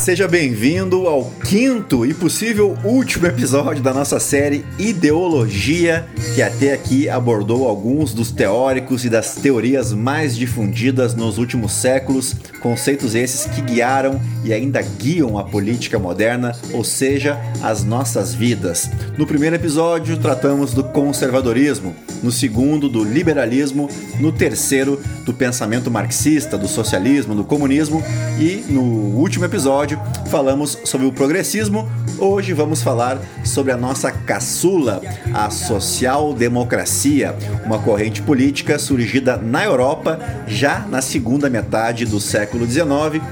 seja bem-vindo ao quinto e possível último episódio da nossa série Ideologia, que até aqui abordou alguns dos teóricos e das teorias mais difundidas nos últimos séculos, conceitos esses que guiaram e ainda guiam a política moderna, ou seja, as nossas vidas. No primeiro episódio, tratamos do conservadorismo, no segundo, do liberalismo, no terceiro, do pensamento marxista, do socialismo, do comunismo e no último episódio falamos sobre o progressismo. Hoje vamos falar sobre a nossa caçula, a social-democracia, uma corrente política surgida na Europa já na segunda metade do século XIX,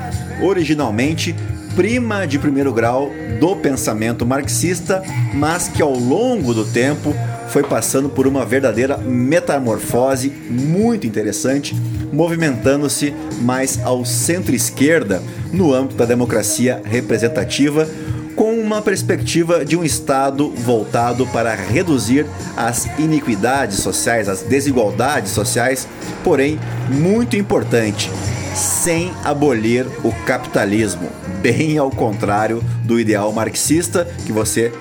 originalmente prima de primeiro grau do pensamento marxista, mas que ao longo do tempo foi passando por uma verdadeira metamorfose muito interessante, movimentando-se mais ao centro-esquerda no âmbito da democracia representativa, com uma perspectiva de um Estado voltado para reduzir as iniquidades sociais, as desigualdades sociais, porém, muito importante, sem abolir o capitalismo, bem ao contrário do ideal marxista que você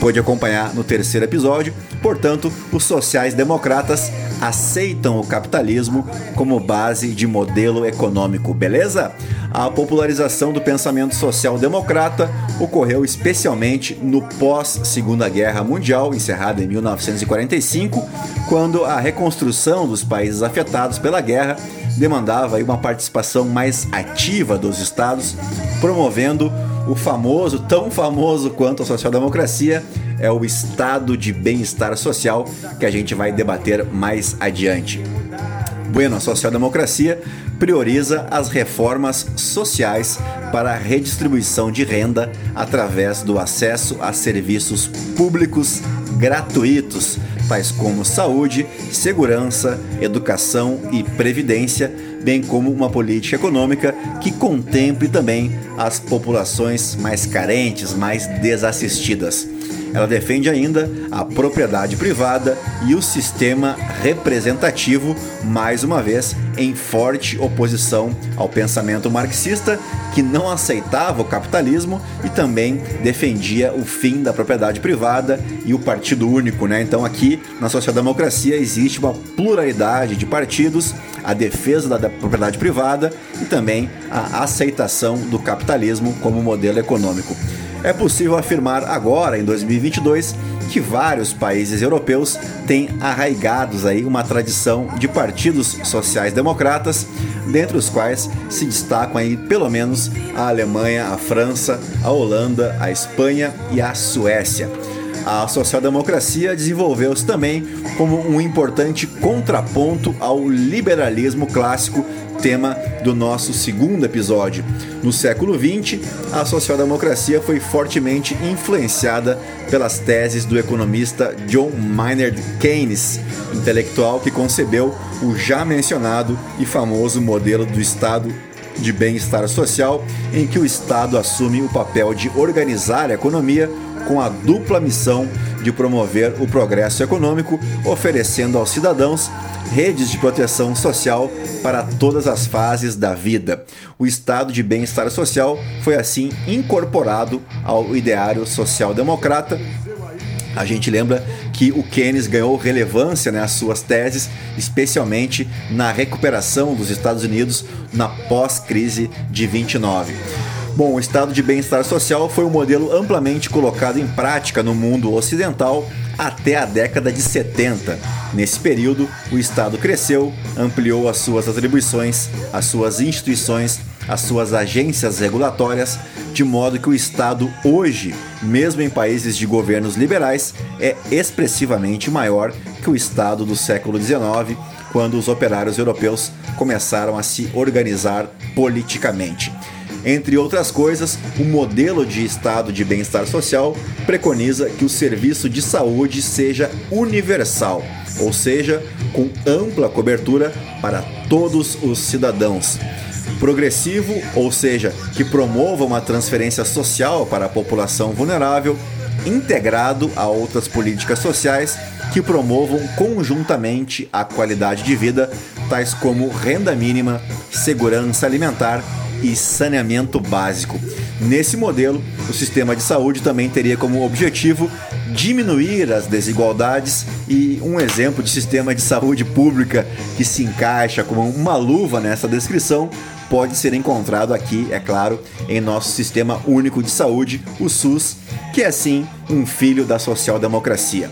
pôde acompanhar no terceiro episódio. Portanto, os sociais-democratas aceitam o capitalismo como base de modelo econômico, beleza? A popularização do pensamento social-democrata ocorreu especialmente no pós-Segunda Guerra Mundial, encerrada em 1945, quando a reconstrução dos países afetados pela guerra demandava uma participação mais ativa dos estados, promovendo o famoso, tão famoso quanto a social-democracia, é o estado de bem-estar social que a gente vai debater mais adiante. Bueno, a social-democracia prioriza as reformas sociais para a redistribuição de renda através do acesso a serviços públicos gratuitos, tais como saúde, segurança, educação e previdência, bem como uma política econômica que contemple também as populações mais carentes, mais desassistidas. Ela defende ainda a propriedade privada e o sistema representativo, mais uma vez em forte oposição ao pensamento marxista, que não aceitava o capitalismo e também defendia o fim da propriedade privada e o partido único. Né? Então, aqui na social-democracia existe uma pluralidade de partidos, a defesa da propriedade privada e também a aceitação do capitalismo como modelo econômico. É possível afirmar agora, em 2022, que vários países europeus têm arraigados aí uma tradição de partidos sociais-democratas, dentre os quais se destacam aí pelo menos a Alemanha, a França, a Holanda, a Espanha e a Suécia. A social-democracia desenvolveu-se também como um importante contraponto ao liberalismo clássico tema do nosso segundo episódio. No século XX, a social-democracia foi fortemente influenciada pelas teses do economista John Maynard Keynes, intelectual que concebeu o já mencionado e famoso modelo do Estado de bem-estar social, em que o Estado assume o papel de organizar a economia com a dupla missão de promover o progresso econômico, oferecendo aos cidadãos redes de proteção social para todas as fases da vida. O estado de bem-estar social foi assim incorporado ao ideário social-democrata. A gente lembra que o Keynes ganhou relevância nas né, suas teses, especialmente na recuperação dos Estados Unidos na pós-crise de 29. Bom, o estado de bem-estar social foi um modelo amplamente colocado em prática no mundo ocidental até a década de 70. Nesse período, o Estado cresceu, ampliou as suas atribuições, as suas instituições, as suas agências regulatórias, de modo que o Estado hoje, mesmo em países de governos liberais, é expressivamente maior que o Estado do século XIX, quando os operários europeus começaram a se organizar politicamente. Entre outras coisas, o modelo de estado de bem-estar social preconiza que o serviço de saúde seja universal, ou seja, com ampla cobertura para todos os cidadãos. Progressivo, ou seja, que promova uma transferência social para a população vulnerável, integrado a outras políticas sociais que promovam conjuntamente a qualidade de vida, tais como renda mínima, segurança alimentar e saneamento básico. Nesse modelo, o sistema de saúde também teria como objetivo diminuir as desigualdades e um exemplo de sistema de saúde pública que se encaixa como uma luva nessa descrição pode ser encontrado aqui, é claro, em nosso sistema único de saúde, o SUS, que é sim um filho da social-democracia.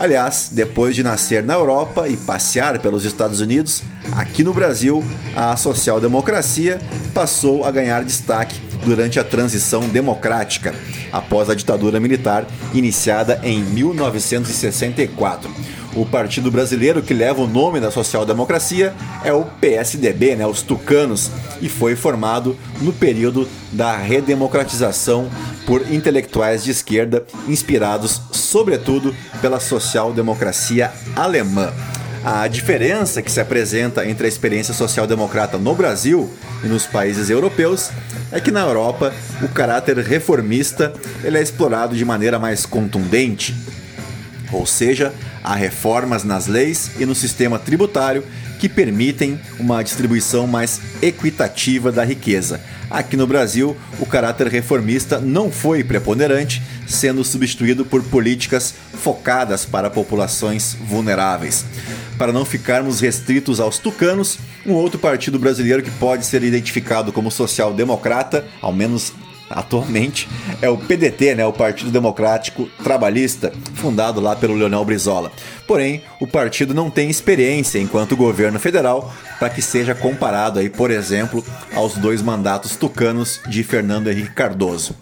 Aliás, depois de nascer na Europa e passear pelos Estados Unidos, aqui no Brasil, a social-democracia passou a ganhar destaque durante a transição democrática, após a ditadura militar iniciada em 1964. O partido brasileiro que leva o nome da social-democracia é o PSDB, né, os tucanos, e foi formado no período da redemocratização por intelectuais de esquerda inspirados, sobretudo, pela social-democracia alemã. A diferença que se apresenta entre a experiência social-democrata no Brasil e nos países europeus é que na Europa o caráter reformista ele é explorado de maneira mais contundente, ou seja, há reformas nas leis e no sistema tributário que permitem uma distribuição mais equitativa da riqueza. Aqui no Brasil, o caráter reformista não foi preponderante, sendo substituído por políticas focadas para populações vulneráveis. Para não ficarmos restritos aos tucanos, um outro partido brasileiro que pode ser identificado como social-democrata, ao menos atualmente é o PDT, né, o Partido Democrático Trabalhista, fundado lá pelo Leonel Brizola. Porém, o partido não tem experiência enquanto governo federal para que seja comparado aí, por exemplo, aos dois mandatos tucanos de Fernando Henrique Cardoso.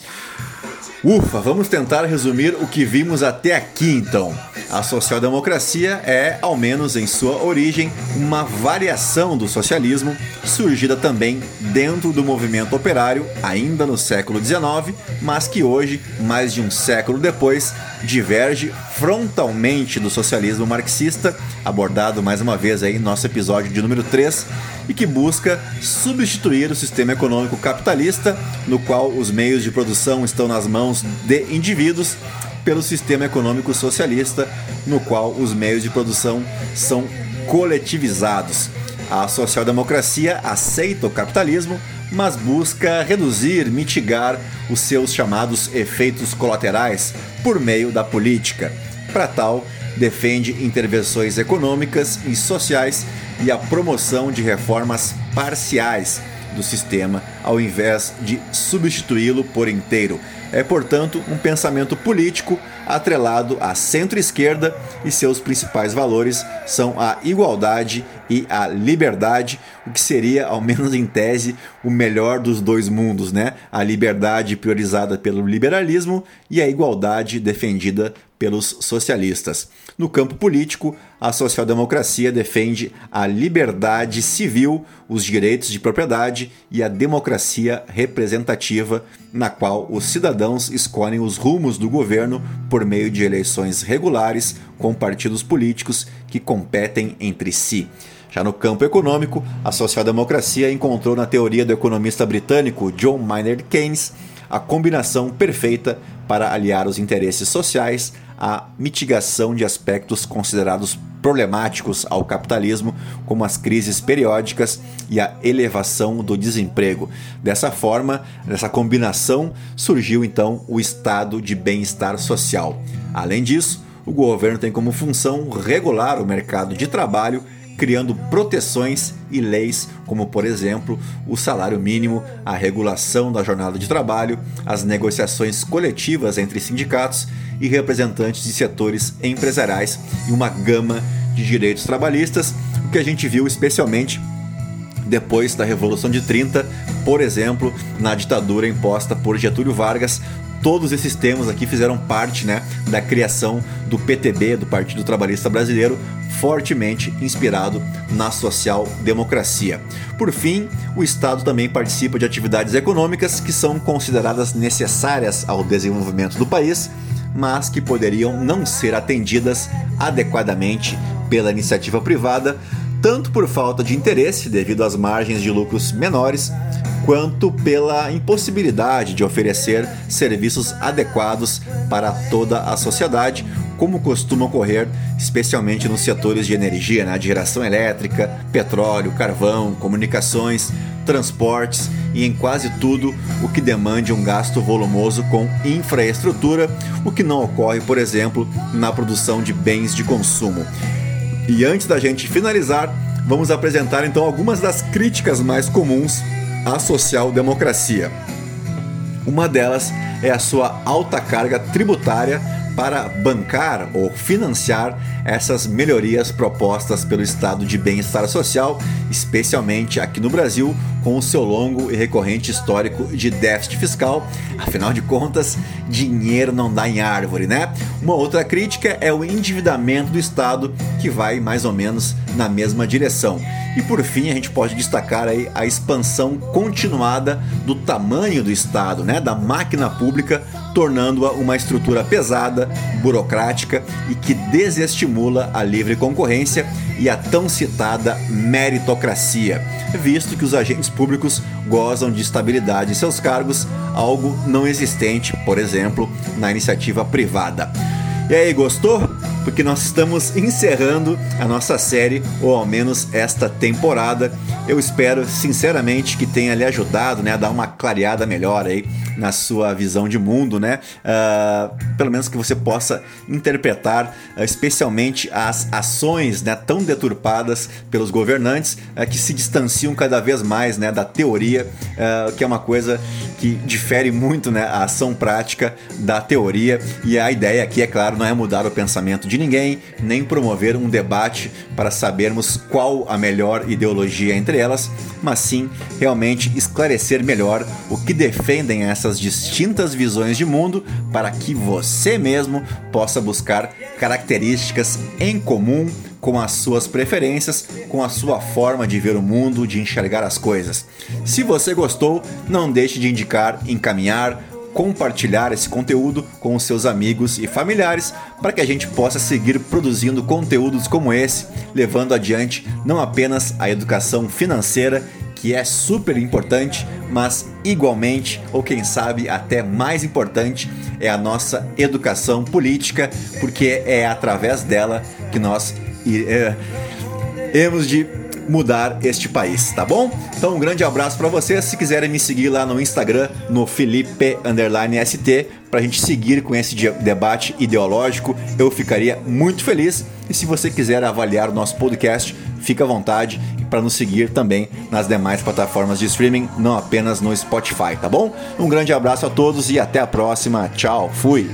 Ufa, vamos tentar resumir o que vimos até aqui então. A social-democracia é, ao menos em sua origem, uma variação do socialismo, surgida também dentro do movimento operário, ainda no século XIX, mas que hoje, mais de um século depois, diverge frontalmente do socialismo marxista, abordado mais uma vez aí em nosso episódio de número 3, e que busca substituir o sistema econômico capitalista, no qual os meios de produção estão nas mãos de indivíduos pelo sistema econômico socialista, no qual os meios de produção são coletivizados. A social-democracia aceita o capitalismo, mas busca reduzir, mitigar os seus chamados efeitos colaterais por meio da política. Para tal, defende intervenções econômicas e sociais e a promoção de reformas parciais do sistema, ao invés de substituí-lo por inteiro. É, portanto, um pensamento político atrelado à centro-esquerda e seus principais valores são a igualdade e a liberdade, o que seria, ao menos em tese, o melhor dos dois mundos, né? A liberdade priorizada pelo liberalismo e a igualdade defendida pelos socialistas. No campo político, a social-democracia defende a liberdade civil, os direitos de propriedade e a democracia representativa, na qual os cidadãos escolhem os rumos do governo por meio de eleições regulares com partidos políticos que competem entre si. Já no campo econômico, a social-democracia encontrou na teoria do economista britânico John Maynard Keynes a combinação perfeita para aliar os interesses sociais à mitigação de aspectos considerados problemáticos ao capitalismo, como as crises periódicas e a elevação do desemprego. Dessa forma, nessa combinação, surgiu então o estado de bem-estar social. Além disso, o governo tem como função regular o mercado de trabalho criando proteções e leis, como por exemplo o salário mínimo, a regulação da jornada de trabalho, as negociações coletivas entre sindicatos e representantes de setores empresariais e uma gama de direitos trabalhistas, o que a gente viu especialmente depois da Revolução de 30, por exemplo, na ditadura imposta por Getúlio Vargas, todos esses temas aqui fizeram parte né, da criação do PTB, do Partido Trabalhista Brasileiro, fortemente inspirado na social-democracia. Por fim, o Estado também participa de atividades econômicas que são consideradas necessárias ao desenvolvimento do país, mas que poderiam não ser atendidas adequadamente pela iniciativa privada, tanto por falta de interesse devido às margens de lucros menores, quanto pela impossibilidade de oferecer serviços adequados para toda a sociedade, como costuma ocorrer especialmente nos setores de energia, né? de geração elétrica, petróleo, carvão, comunicações, transportes e em quase tudo o que demande um gasto volumoso com infraestrutura, o que não ocorre, por exemplo, na produção de bens de consumo. E antes da gente finalizar, vamos apresentar então algumas das críticas mais comuns à social-democracia. Uma delas é a sua alta carga tributária para bancar ou financiar essas melhorias propostas pelo estado de bem-estar social, especialmente aqui no Brasil, com o seu longo e recorrente histórico de déficit fiscal. Afinal de contas, dinheiro não dá em árvore, né? Uma outra crítica é o endividamento do Estado, que vai mais ou menos na mesma direção. E por fim, a gente pode destacar aí a expansão continuada do tamanho do Estado, né, da máquina pública tornando-a uma estrutura pesada, burocrática e que desestimula a livre concorrência e a tão citada meritocracia, visto que os agentes públicos gozam de estabilidade em seus cargos, algo não existente, por exemplo, na iniciativa privada. E aí, gostou? Porque nós estamos encerrando a nossa série, ou ao menos esta temporada. Eu espero sinceramente que tenha lhe ajudado né, a dar uma clareada melhor aí na sua visão de mundo, né? Uh, pelo menos que você possa interpretar, uh, especialmente as ações né, tão deturpadas pelos governantes uh, que se distanciam cada vez mais né, da teoria, que é uma coisa que difere muito né, a ação prática da teoria. E a ideia aqui, é claro, não é mudar o pensamento de ninguém, nem promover um debate para sabermos qual a melhor ideologia entre elas, mas sim realmente esclarecer melhor o que defendem essas distintas visões de mundo para que você mesmo possa buscar características em comum com as suas preferências, com a sua forma de ver o mundo, de enxergar as coisas. Se você gostou, não deixe de indicar, encaminhar, compartilhar esse conteúdo com os seus amigos e familiares para que a gente possa seguir produzindo conteúdos como esse, levando adiante não apenas a educação financeira que é super importante, mas igualmente, ou quem sabe até mais importante, é a nossa educação política, porque é através dela que nós é, de mudar este país, tá bom? Então um grande abraço para vocês. Se quiserem me seguir lá no Instagram, no Felipe ST, para a gente seguir com esse debate ideológico, eu ficaria muito feliz. E se você quiser avaliar o nosso podcast, fica à vontade para nos seguir também nas demais plataformas de streaming, não apenas no Spotify, tá bom? Um grande abraço a todos e até a próxima. Tchau, fui!